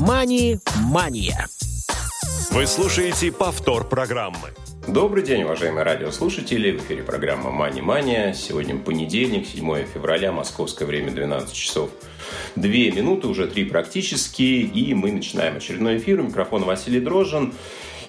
«Мани-мания». Вы слушаете повтор программы. Добрый день, уважаемые радиослушатели. В эфире программа «Мани-мания». Сегодня понедельник, 7 февраля, московское время, 12 часов. Две минуты, уже три практически, и мы начинаем очередной эфир. У микрофона Василий Дрожжин.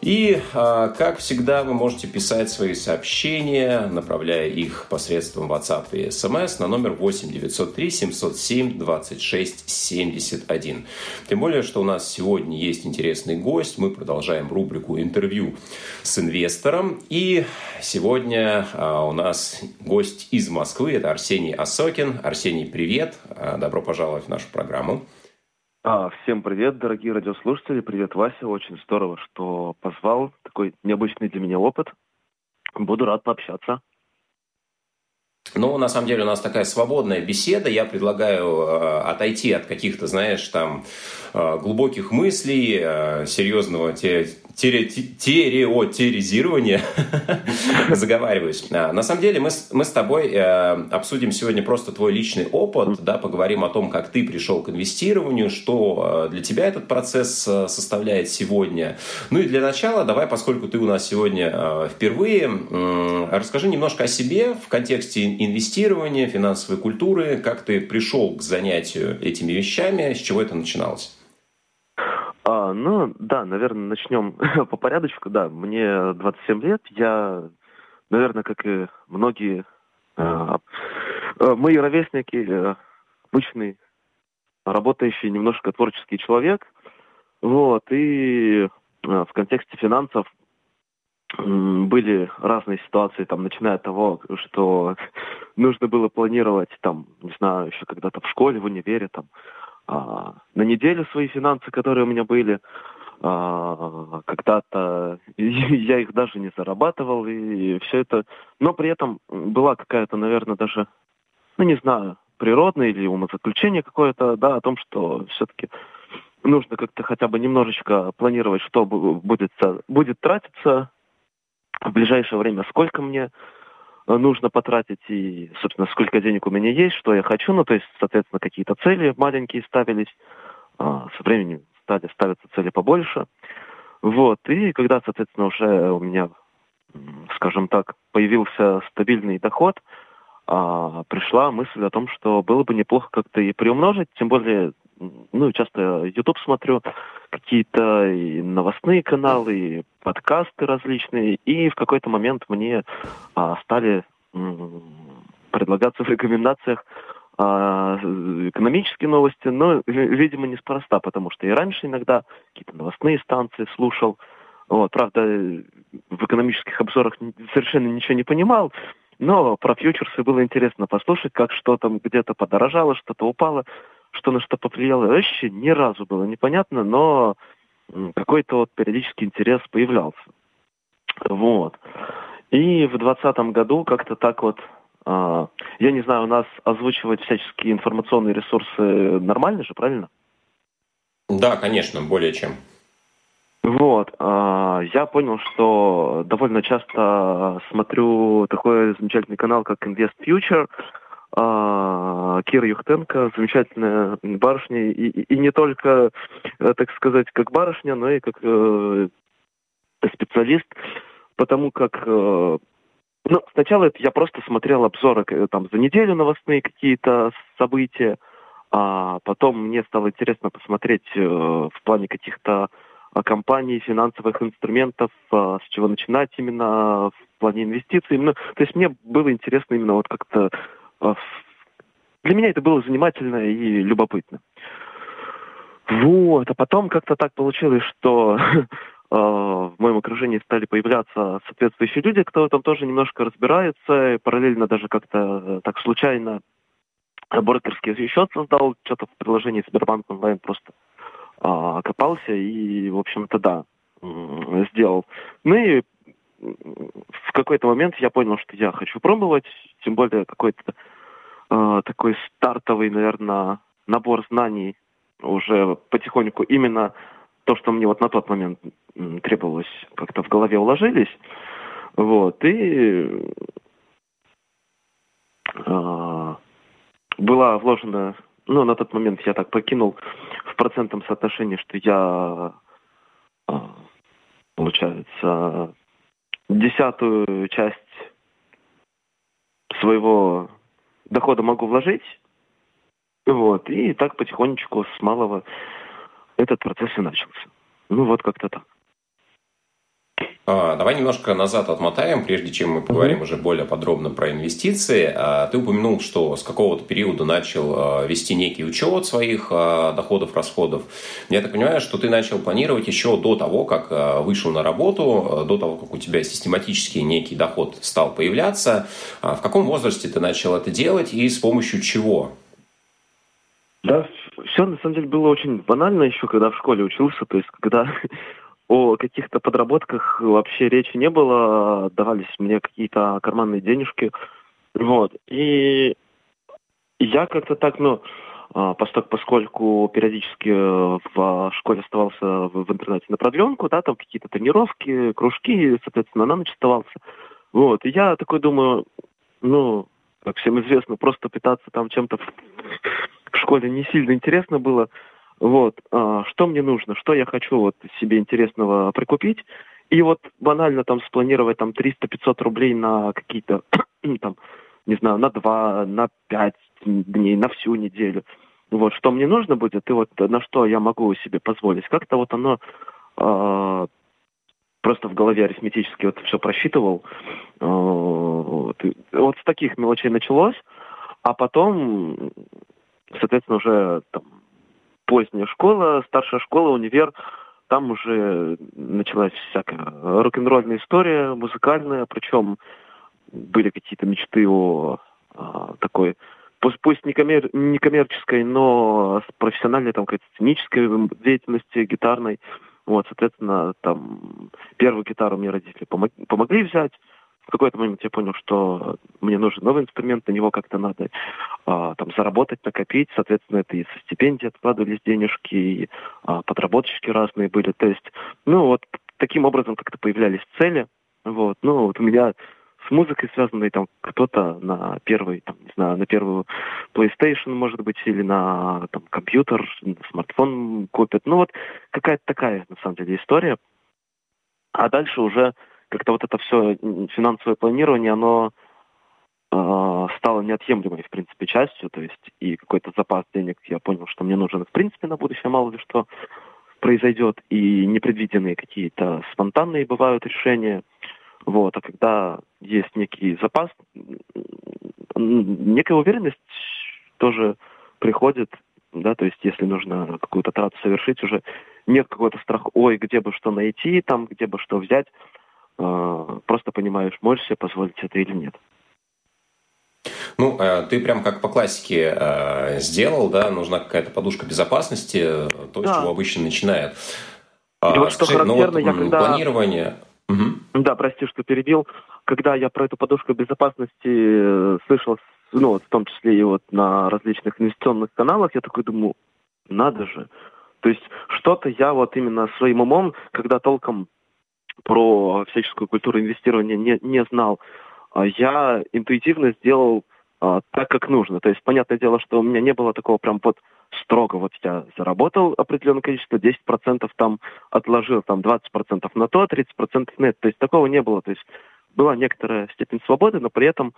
И, а, как всегда, вы можете писать свои сообщения, направляя их посредством WhatsApp и SMS на номер 8 903 707 26 71. Тем более, что у нас сегодня есть интересный гость. Мы продолжаем рубрику «Интервью с инвестором». И сегодня а, у нас гость из Москвы. Это Арсений Осокин. Арсений, привет. А, добро пожаловать в нашу программу. А, всем привет, дорогие радиослушатели. Привет, Вася. Очень здорово, что позвал. Такой необычный для меня опыт. Буду рад пообщаться. Ну, на самом деле у нас такая свободная беседа. Я предлагаю э, отойти от каких-то, знаешь, там э, глубоких мыслей, э, серьезного те, тереотеризирования. Заговариваюсь. А, на самом деле мы, мы с тобой обсудим сегодня просто твой личный опыт, да, поговорим о том, как ты пришел к инвестированию, что для тебя этот процесс составляет сегодня. Ну и для начала давай, поскольку ты у нас сегодня впервые, расскажи немножко о себе в контексте инвестирования, финансовой культуры, как ты пришел к занятию этими вещами, с чего это начиналось? А, ну, да, наверное, начнем по порядочку. Да, мне 27 лет. Я, наверное, как и многие а, а, мои ровесники, э, обычный работающий немножко творческий человек. Вот, и а, в контексте финансов были разные ситуации, там, начиная от того, что нужно было планировать, там, не знаю, еще когда-то в школе, в универе, там, а, на неделю свои финансы, которые у меня были. А, когда-то я их даже не зарабатывал, и все это... Но при этом была какая-то, наверное, даже, ну, не знаю, природное или умозаключение какое-то, да, о том, что все-таки нужно как-то хотя бы немножечко планировать, что будет, будет тратиться в ближайшее время, сколько мне нужно потратить и, собственно, сколько денег у меня есть, что я хочу, ну, то есть, соответственно, какие-то цели маленькие ставились, а, со временем стали ставиться цели побольше, вот, и когда, соответственно, уже у меня, скажем так, появился стабильный доход, а, пришла мысль о том, что было бы неплохо как-то и приумножить, тем более ну, часто YouTube смотрю, какие-то новостные каналы, подкасты различные, и в какой-то момент мне а, стали м- предлагаться в рекомендациях а, экономические новости, но, видимо, неспроста, потому что и раньше иногда какие-то новостные станции слушал, вот, правда, в экономических обзорах совершенно ничего не понимал, но про фьючерсы было интересно послушать, как что там где-то подорожало, что-то упало что на что повлияло, вообще ни разу было непонятно, но какой-то вот периодический интерес появлялся. Вот. И в двадцатом году как-то так вот, э, я не знаю, у нас озвучивать всяческие информационные ресурсы нормально же, правильно? Да, конечно, более чем. Вот, э, я понял, что довольно часто смотрю такой замечательный канал, как Invest Future, а, Кира Юхтенко, замечательная барышня, и, и, не только, э, так сказать, как барышня, но и как э, специалист, потому как э, ну, сначала это я просто смотрел обзоры э, там за неделю новостные какие-то события, а потом мне стало интересно посмотреть э, в плане каких-то компаний, финансовых инструментов, э, с чего начинать именно в плане инвестиций. Именно, то есть мне было интересно именно вот как-то а, для меня это было занимательно и любопытно. Вот, а потом как-то так получилось, что а, в моем окружении стали появляться соответствующие люди, кто там тоже немножко разбирается, и параллельно даже как-то э, так случайно брокерский счет создал, что-то в приложении Сбербанк онлайн просто а, копался и, в общем-то, да, сделал. Ну и в какой-то момент я понял, что я хочу пробовать, тем более какой-то э, такой стартовый, наверное, набор знаний уже потихоньку именно то, что мне вот на тот момент требовалось, как-то в голове уложились. Вот, и э, была вложена, ну, на тот момент я так покинул в процентном соотношении, что я, а, получается, десятую часть своего дохода могу вложить. Вот. И так потихонечку с малого этот процесс и начался. Ну вот как-то так. А, давай немножко назад отмотаем, прежде чем мы поговорим mm-hmm. уже более подробно про инвестиции. А, ты упомянул, что с какого-то периода начал а, вести некий учет своих доходов, расходов. Я так понимаю, что ты начал планировать еще до того, как вышел на работу, до того, как у тебя систематически некий доход стал появляться. В каком возрасте ты начал это делать и с помощью чего? Да, все на самом деле было очень банально еще, когда в школе учился. То есть, когда о каких-то подработках вообще речи не было, давались мне какие-то карманные денежки. Вот. И я как-то так, ну, а, поскольку периодически в школе оставался в интернете на продленку, да, там какие-то тренировки, кружки, соответственно, на ночь оставался. Вот, и я такой думаю, ну, как всем известно, просто питаться там чем-то в школе не сильно интересно было. Вот, а, что мне нужно, что я хочу вот себе интересного прикупить, и вот банально там спланировать там 300-500 рублей на какие-то, там, не знаю, на 2, на 5 дней, на всю неделю. Вот, что мне нужно будет, и вот на что я могу себе позволить. Как-то вот оно э, просто в голове арифметически вот все просчитывал. Э, вот, вот с таких мелочей началось, а потом, соответственно, уже там, поздняя школа, старшая школа, универ, там уже началась всякая рок-н-ролльная история, музыкальная, причем были какие-то мечты о, о такой, пусть, пусть не, коммер, не коммерческой, но профессиональной, там, какой-то сценической деятельности, гитарной. Вот, соответственно, там первую гитару мне родители помог, помогли взять, в какой-то момент я понял, что мне нужен новый инструмент, на него как-то надо а, там заработать, накопить. Соответственно, это и со стипендии откладывались денежки, и а, подработочки разные были. То есть, ну вот таким образом как-то появлялись цели. Вот, ну вот у меня с музыкой связанной там кто-то на первый, там, не знаю, на первую PlayStation, может быть, или на там, компьютер, на смартфон купит. Ну вот какая-то такая, на самом деле, история. А дальше уже как-то вот это все финансовое планирование, оно э, стало неотъемлемой, в принципе, частью, то есть и какой-то запас денег я понял, что мне нужен, в принципе, на будущее, мало ли что произойдет, и непредвиденные какие-то спонтанные бывают решения, вот, а когда есть некий запас, некая уверенность тоже приходит, да, то есть если нужно какую-то трату совершить, уже нет какого-то страха, ой, где бы что найти, там, где бы что взять, просто понимаешь, можешь себе позволить это или нет. Ну, э, ты прям как по классике э, сделал, да, нужна какая-то подушка безопасности, то, да. с чего обычно начинают. И вот что Скажи, ну характерно, ну, вот, я когда... Планирование... Угу. Да, прости, что перебил. Когда я про эту подушку безопасности э, слышал, ну, вот, в том числе и вот на различных инвестиционных каналах, я такой думаю, надо же. То есть что-то я вот именно своим умом, когда толком про всяческую культуру инвестирования не, не знал, а я интуитивно сделал а, так, как нужно. То есть, понятное дело, что у меня не было такого прям вот строго, вот я заработал определенное количество, 10% там отложил, там 20% на то, 30% на это. То есть такого не было. То есть была некоторая степень свободы, но при этом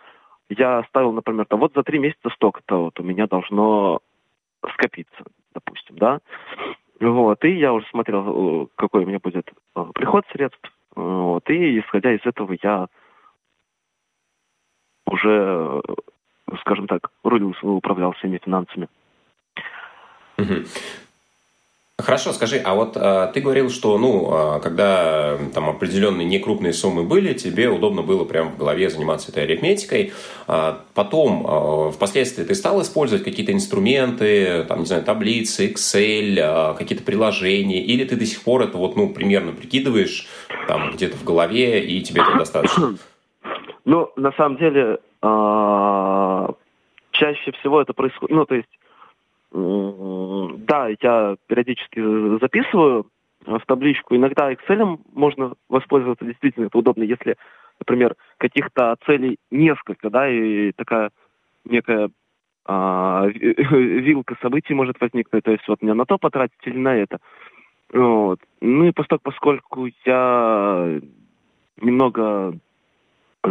я ставил, например, там вот за три месяца столько-то вот у меня должно скопиться, допустим, да. Вот, и я уже смотрел, э, какой у меня будет приход средств. Вот, и исходя из этого я уже, э, скажем так, рулил, управлял всеми финансами. Хорошо, скажи, а вот а, ты говорил, что, ну, а, когда там определенные некрупные суммы были, тебе удобно было прямо в голове заниматься этой арифметикой. А, потом, а, впоследствии ты стал использовать какие-то инструменты, там, не знаю, таблицы, Excel, а, какие-то приложения, или ты до сих пор это вот, ну, примерно прикидываешь там где-то в голове, и тебе это достаточно? Ну, на самом деле, чаще всего это происходит, ну, то есть да, я периодически записываю в табличку. Иногда Excel можно воспользоваться, действительно, это удобно, если, например, каких-то целей несколько, да, и такая некая а, вилка событий может возникнуть, то есть вот мне на то потратить или на это. Вот. Ну и поскольку, поскольку я немного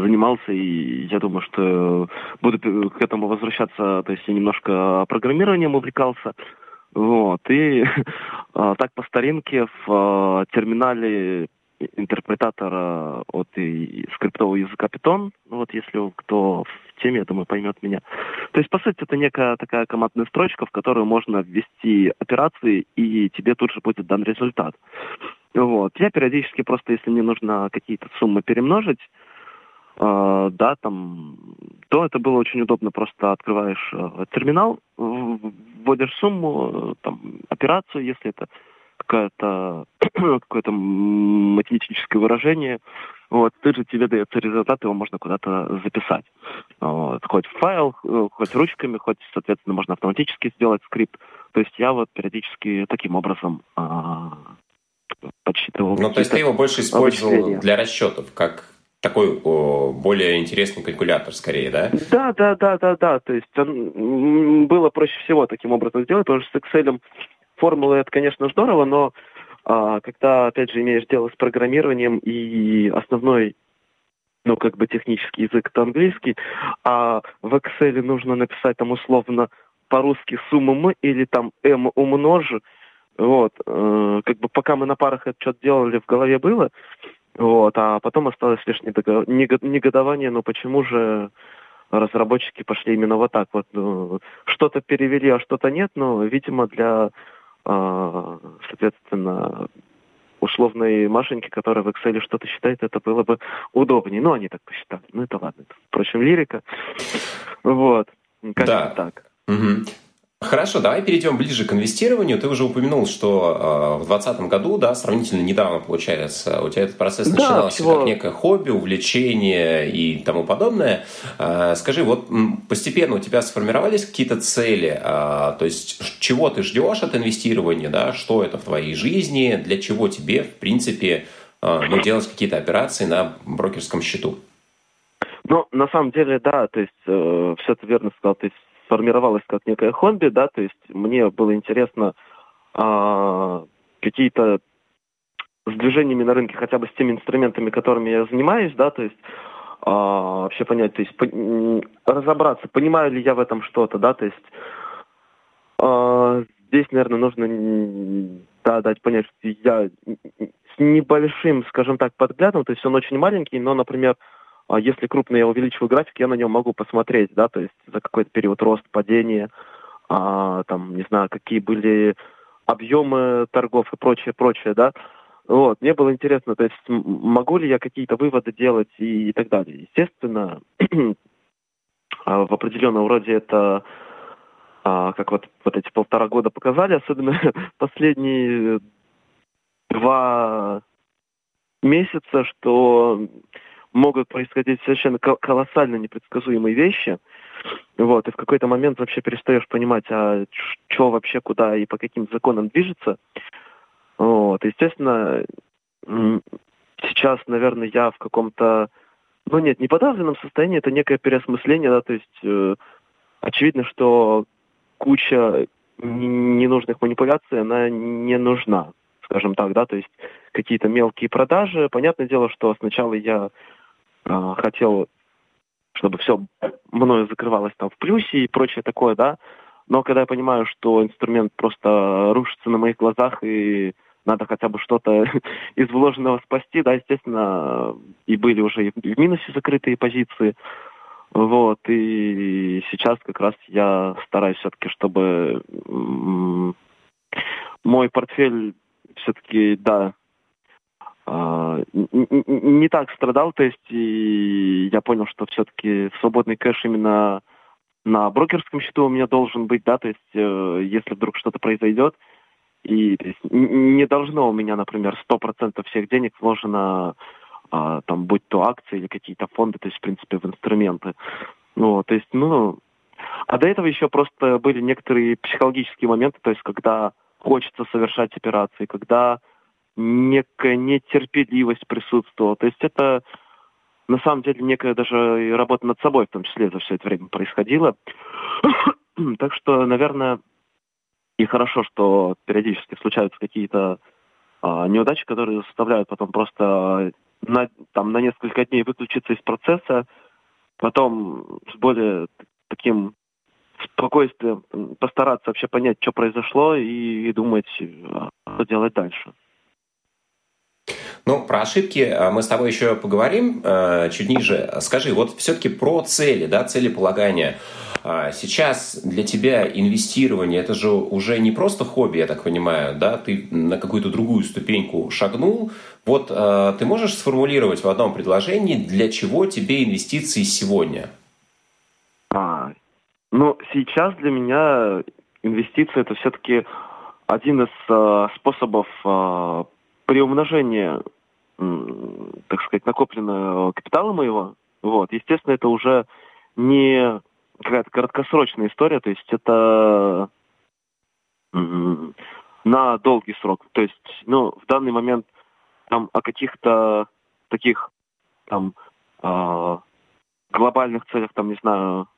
занимался, и я думаю, что буду к этому возвращаться, то есть я немножко программированием увлекался, вот, и а, так по старинке в а, терминале интерпретатора от и, скриптового языка Python, ну, вот если кто в теме, я думаю, поймет меня. То есть, по сути, это некая такая командная строчка, в которую можно ввести операции, и тебе тут же будет дан результат. Вот. Я периодически просто, если мне нужно какие-то суммы перемножить, да, там, то это было очень удобно. Просто открываешь э, терминал, вводишь сумму, э, там, операцию, если это какое-то какое-то математическое выражение, вот, тут же тебе дается результат, его можно куда-то записать. Вот, хоть в файл, э, хоть ручками, хоть, соответственно, можно автоматически сделать скрипт. То есть я вот периодически таким образом а, подсчитывал. Ну, то есть ты его больше использовал для расчетов, как такой о, более интересный калькулятор, скорее, да? Да, да, да, да, да. То есть он, было проще всего таким образом сделать, потому что с Excel формулы это, конечно, здорово, но а, когда, опять же, имеешь дело с программированием и основной ну, как бы технический язык это английский, а в Excel нужно написать там условно по-русски сумму м или там m умножь, вот, э, как бы пока мы на парах это что-то делали, в голове было, вот, а потом осталось лишь негодование, но почему же разработчики пошли именно вот так вот, ну, что-то перевели, а что-то нет, но, видимо, для а, соответственно, условной Машеньке, которая в Excel что-то считает, это было бы удобнее. Ну, они так посчитали. Ну, это ладно. Впрочем, лирика. Вот. Как да. так. Угу. Хорошо, давай перейдем ближе к инвестированию. Ты уже упомянул, что э, в 2020 году, да, сравнительно недавно, получается, у тебя этот процесс да, начинался всего... как некое хобби, увлечение и тому подобное. Э, скажи, вот постепенно у тебя сформировались какие-то цели? Э, то есть, чего ты ждешь от инвестирования, да, что это в твоей жизни, для чего тебе, в принципе, э, ну, делать какие-то операции на брокерском счету? Ну, на самом деле, да, то есть, э, все ты верно сказал, то есть сформировалась как некая хобби, да, то есть мне было интересно а, какие-то с движениями на рынке, хотя бы с теми инструментами, которыми я занимаюсь, да, то есть а, вообще понять, то есть по, разобраться, понимаю ли я в этом что-то, да, то есть а, здесь, наверное, нужно да, дать понять, что я с небольшим, скажем так, подглядом, то есть он очень маленький, но, например, если крупно я увеличиваю график, я на нем могу посмотреть, да, то есть за какой-то период рост, падения, а, там, не знаю, какие были объемы торгов и прочее, прочее, да. Вот, мне было интересно, то есть могу ли я какие-то выводы делать и, и так далее. Естественно, а, в определенном роде это, а, как вот, вот эти полтора года показали, особенно последние два месяца, что могут происходить совершенно колоссально непредсказуемые вещи. Вот, и в какой-то момент вообще перестаешь понимать, а что вообще, куда и по каким законам движется. Вот, естественно, сейчас, наверное, я в каком-то, ну нет, не подавленном состоянии, это некое переосмысление, да, то есть э, очевидно, что куча ненужных манипуляций, она не нужна, скажем так, да, то есть какие-то мелкие продажи. Понятное дело, что сначала я э, хотел, чтобы все мною закрывалось там в плюсе и прочее такое, да. Но когда я понимаю, что инструмент просто рушится на моих глазах и надо хотя бы что-то из вложенного спасти, да, естественно, и были уже и в минусе закрытые позиции. Вот, и сейчас как раз я стараюсь все-таки, чтобы мой портфель все-таки, да, а, не так страдал, то есть и я понял, что все-таки свободный кэш именно на брокерском счету у меня должен быть, да, то есть э, если вдруг что-то произойдет, и есть, не должно у меня, например, 100% всех денег вложено, а, там, будь то акции или какие-то фонды, то есть, в принципе, в инструменты. Ну, то есть, ну, а до этого еще просто были некоторые психологические моменты, то есть, когда хочется совершать операции, когда некая нетерпеливость присутствовала. То есть это на самом деле некая даже работа над собой в том числе за все это время происходила. так что, наверное, и хорошо, что периодически случаются какие-то а, неудачи, которые заставляют потом просто на, там, на несколько дней выключиться из процесса, потом с более таким спокойствием постараться вообще понять, что произошло, и, и думать, а, что делать дальше. Ну, про ошибки а, мы с тобой еще поговорим э, чуть ниже. Скажи, вот все-таки про цели, да, цели полагания. А, сейчас для тебя инвестирование это же уже не просто хобби, я так понимаю, да, ты на какую-то другую ступеньку шагнул. Вот э, ты можешь сформулировать в одном предложении, для чего тебе инвестиции сегодня? А, ну, сейчас для меня инвестиции это все-таки один из э, способов э, приумножения, э, так сказать, накопленного капитала моего. Вот, естественно, это уже не какая-то краткосрочная история, то есть это на долгий срок. То есть, ну, в данный момент там о каких-то таких там э, глобальных целях, там, не знаю,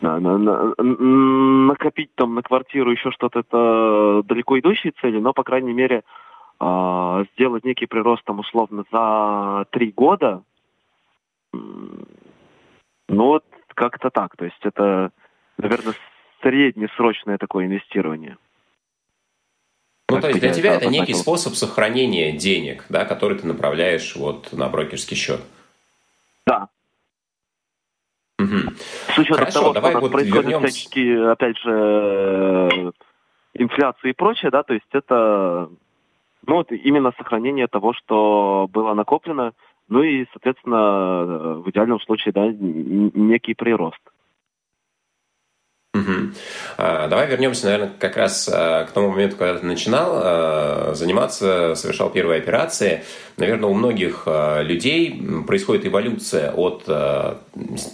на, на, на, накопить там на квартиру еще что-то, это далеко идущие цели, но, по крайней мере, э, сделать некий прирост там условно за три года, ну вот как-то так. То есть это, наверное, среднесрочное такое инвестирование. Ну, то есть для тебя это некий способ сохранения денег, да, который ты направляешь вот на брокерский счет. Да. Угу. С учетом Хорошо, того, давай что вот происходят вернемся... всяческие, опять же, э, инфляции и прочее, да, то есть это ну, вот именно сохранение того, что было накоплено, ну и, соответственно, в идеальном случае, да, некий прирост. Угу. Давай вернемся, наверное, как раз а, к тому моменту, когда ты начинал а, заниматься, совершал первые операции. Наверное, у многих людей происходит эволюция от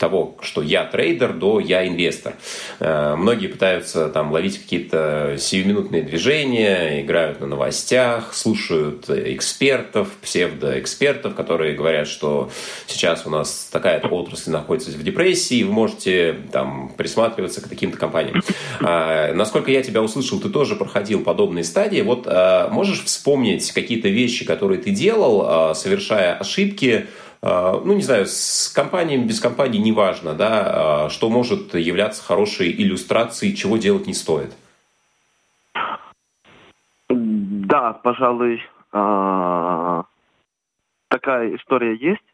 того, что я трейдер, до я инвестор. Многие пытаются там ловить какие-то сиюминутные движения, играют на новостях, слушают экспертов, псевдоэкспертов, которые говорят, что сейчас у нас такая-то отрасль находится в депрессии, вы можете там присматриваться к таким каким-то компаниям. А, насколько я тебя услышал, ты тоже проходил подобные стадии. Вот а, можешь вспомнить какие-то вещи, которые ты делал, а, совершая ошибки, ну, не знаю, с компаниями, без компании, неважно, да, что может являться хорошей иллюстрацией, чего делать не стоит? Да, пожалуй, такая история есть.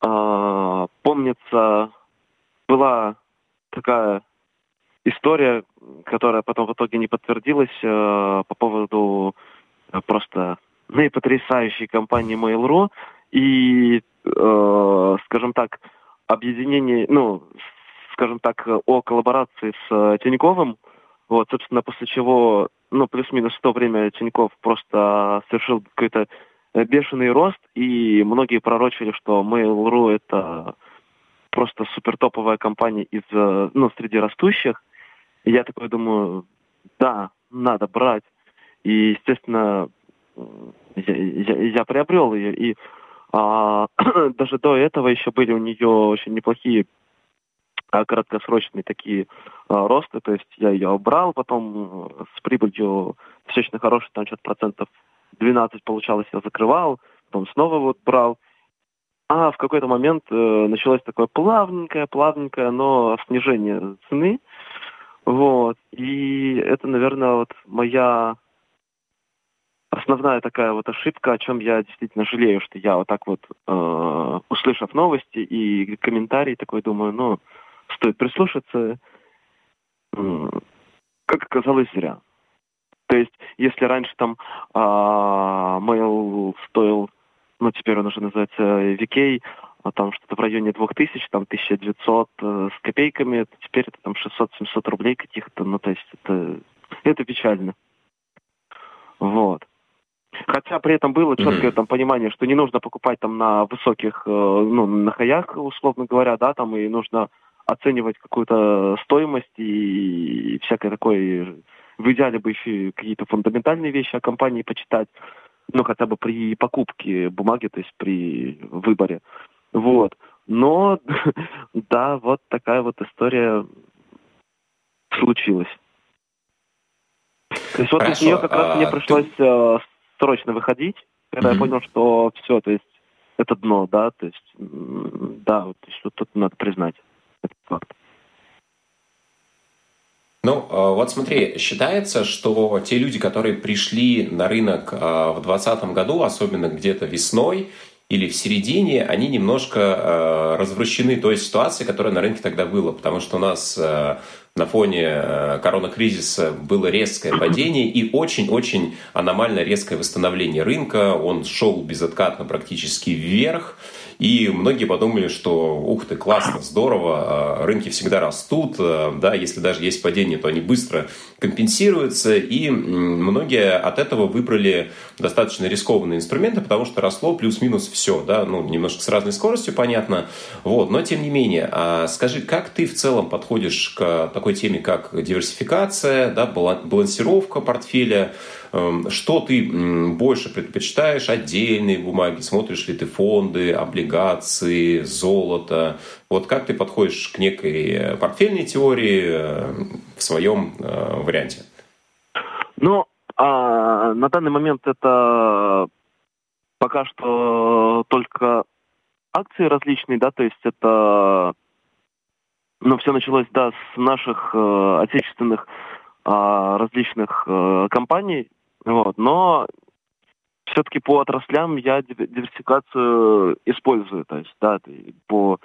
Помнится, была такая история, которая потом в итоге не подтвердилась э, по поводу э, просто наипотрясающей компании Mail.ru и, э, скажем так, объединение, ну, скажем так, о коллаборации с э, Тиньковым, вот, собственно, после чего, ну, плюс-минус в то время Тиньков просто совершил какой-то бешеный рост, и многие пророчили, что Mail.ru это просто супертоповая компания из, э, ну, среди растущих. Я такой думаю, да, надо брать. И, естественно, я, я, я приобрел ее. И а, даже до этого еще были у нее очень неплохие а, краткосрочные такие а, росты. То есть я ее брал, потом с прибылью достаточно хорошей, там что-то процентов 12 получалось, я закрывал, потом снова вот брал. А в какой-то момент э, началось такое плавненькое, плавненькое, но снижение цены. Вот. И это, наверное, вот моя основная такая вот ошибка, о чем я действительно жалею, что я вот так вот, э, услышав новости и комментарии, такой думаю, ну, стоит прислушаться. Как оказалось, зря. То есть, если раньше там э, mail стоил, ну, теперь он уже называется VK, там что-то в районе 2000, там 1900 э, с копейками, это теперь это там 600-700 рублей каких-то, ну то есть это, это печально. Вот. Хотя при этом было четкое там понимание, что не нужно покупать там на высоких, э, ну, на хаях, условно говоря, да, там и нужно оценивать какую-то стоимость и всякое такое. В идеале бы еще какие-то фундаментальные вещи о компании почитать, ну, хотя бы при покупке бумаги, то есть при выборе. Вот. Но, да, вот такая вот история случилась. То есть вот из нее как раз а, мне пришлось ты... Э, срочно выходить, когда mm-hmm. я понял, что все, то есть это дно, да, то есть, да, вот, то есть, вот тут надо признать этот факт. Ну, а, вот смотри, считается, что те люди, которые пришли на рынок а, в 2020 году, особенно где-то весной или в середине, они немножко а, развращены той ситуации, которая на рынке тогда была, потому что у нас на фоне э, коронакризиса было резкое падение и очень-очень аномально резкое восстановление рынка. Он шел безоткатно практически вверх. И многие подумали, что ух ты, классно, здорово, а, рынки всегда растут, а, да, если даже есть падение, то они быстро компенсируются, и многие от этого выбрали достаточно рискованные инструменты, потому что росло плюс-минус все, да, ну, немножко с разной скоростью, понятно, вот, но тем не менее, а скажи, как ты в целом подходишь к такой теме, как диверсификация, да, балансировка портфеля, Эм, что ты больше предпочитаешь? Отдельные бумаги? Смотришь ли ты фонды, облигации, золото? Вот как ты подходишь к некой э, портфельной теории э, в своем э, варианте? Ну, а, на данный момент это пока что только акции различные, да, то есть это, ну, все началось, да, с наших э, отечественных э, различных э, компаний, вот. Но все-таки по отраслям я диверсификацию использую. То есть, да, по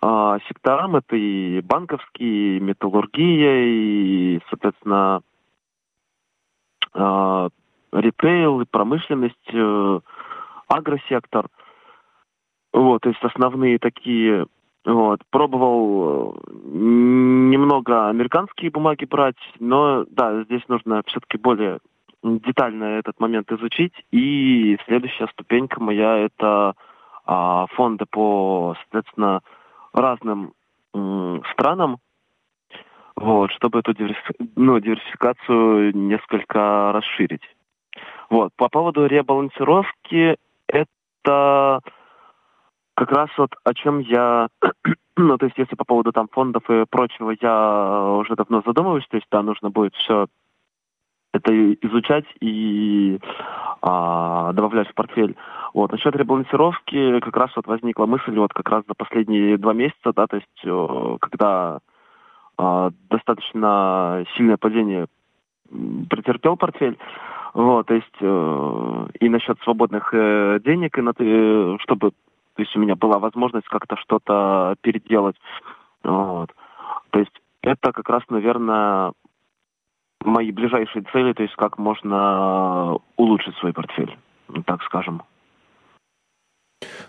э, секторам это и банковские, и металлургия, и, соответственно, э, ритейл, и промышленность, э, агросектор. Вот, то есть основные такие вот. Пробовал немного американские бумаги брать, но да, здесь нужно все-таки более детально этот момент изучить. И следующая ступенька моя это а, фонды по, соответственно, разным м, странам, вот, чтобы эту диверсиф... ну, диверсификацию несколько расширить. Вот. По поводу ребалансировки, это как раз вот о чем я, ну, то есть если по поводу там фондов и прочего, я уже давно задумываюсь, то есть да, нужно будет все это изучать и а, добавлять в портфель. Вот. Насчет ребалансировки как раз вот возникла мысль вот как раз за последние два месяца, да, то есть когда а, достаточно сильное падение претерпел портфель, вот, то есть э, и насчет свободных э, денег, и на, э, чтобы то есть у меня была возможность как-то что-то переделать. Вот. То есть это как раз, наверное, мои ближайшие цели, то есть как можно улучшить свой портфель, так скажем.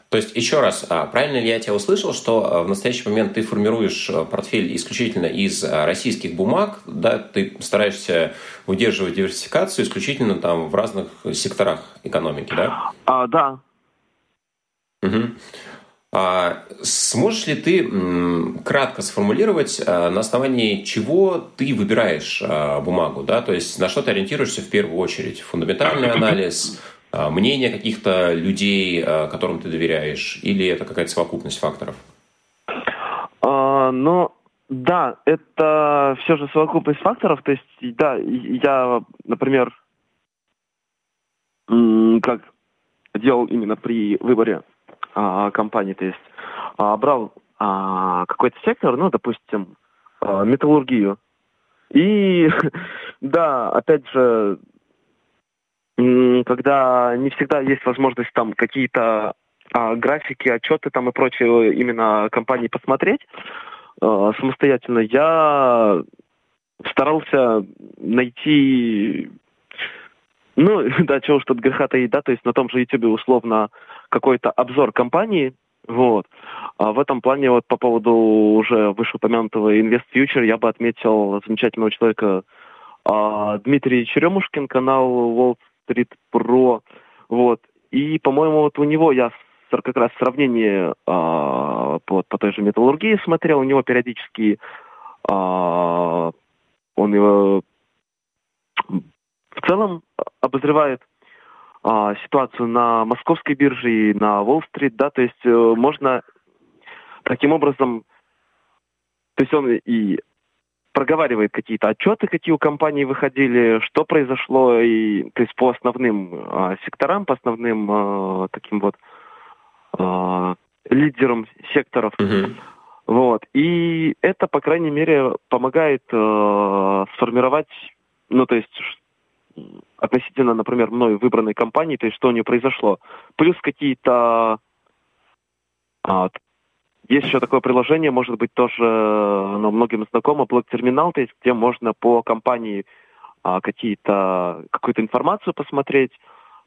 То есть, еще раз, а, правильно ли я тебя услышал, что а, в настоящий момент ты формируешь а, портфель исключительно из российских бумаг, да, ты стараешься удерживать диверсификацию исключительно там в разных секторах экономики, да? А, да. Угу. А сможешь ли ты кратко сформулировать, а, на основании чего ты выбираешь а, бумагу? Да? То есть на что ты ориентируешься в первую очередь? Фундаментальный анализ, а, мнение каких-то людей, которым ты доверяешь, или это какая-то совокупность факторов? А, ну, да, это все же совокупность факторов. То есть, да, я, например, как делал именно при выборе а, компании, то есть а, брал а, какой-то сектор, ну, допустим, а, металлургию. И да, опять же, когда не всегда есть возможность там какие-то а, графики, отчеты там и прочее именно компании посмотреть а, самостоятельно, я старался найти ну, да, чего уж тут греха таить, да, то есть на том же YouTube условно какой-то обзор компании, вот. А в этом плане вот по поводу уже вышеупомянутого Invest Future я бы отметил замечательного человека а, Дмитрий Черемушкин, канал Wall Street Pro, вот. И, по-моему, вот у него я как раз сравнение а, по, по той же металлургии смотрел, у него периодически а, он его в целом обозревает а, ситуацию на московской бирже и на Уолл-стрит, да, то есть э, можно таким образом, то есть он и проговаривает какие-то отчеты, какие у компании выходили, что произошло, и, то есть по основным э, секторам, по основным э, таким вот э, лидерам секторов. Мгм. Вот. И это, по крайней мере, помогает э, сформировать, ну, то есть относительно, например, мной выбранной компании, то есть что у нее произошло. Плюс какие-то... а, есть еще такое приложение, может быть, тоже оно многим знакомо, блок-терминал, то есть где можно по компании а, какие-то, какую-то информацию посмотреть,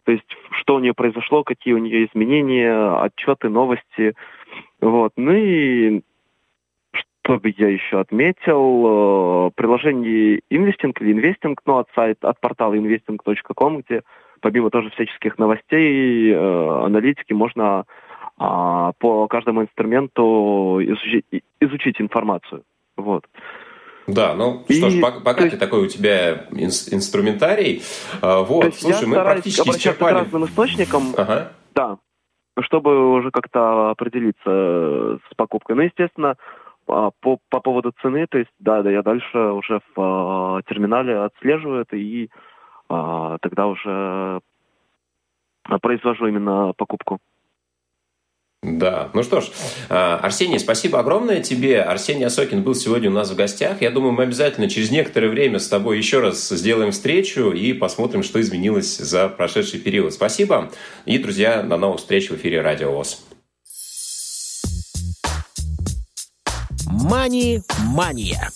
то есть что у нее произошло, какие у нее изменения, отчеты, новости. Вот. Ну и что бы я еще отметил, э, приложение Investing или Investing, ну, от сайта, от портала investing.com, где помимо тоже всяческих новостей, э, аналитики, можно а, по каждому инструменту изучить, изучить информацию. Вот. Да, ну И, что ж, бо- богатый есть- такой у тебя инс- инструментарий. А, Вот, слушай, мы практически обращаться к исчерпали. разным источникам, Ага. Да, чтобы уже как-то определиться э, с покупкой. Ну, естественно, а, по, по поводу цены, то есть, да, да, я дальше уже в а, терминале отслеживаю это и а, тогда уже произвожу именно покупку. Да, ну что ж, Арсений, спасибо огромное тебе. Арсений Осокин был сегодня у нас в гостях. Я думаю, мы обязательно через некоторое время с тобой еще раз сделаем встречу и посмотрим, что изменилось за прошедший период. Спасибо. И, друзья, до новых встреч в эфире Радио ВОЗ. Мани-мания.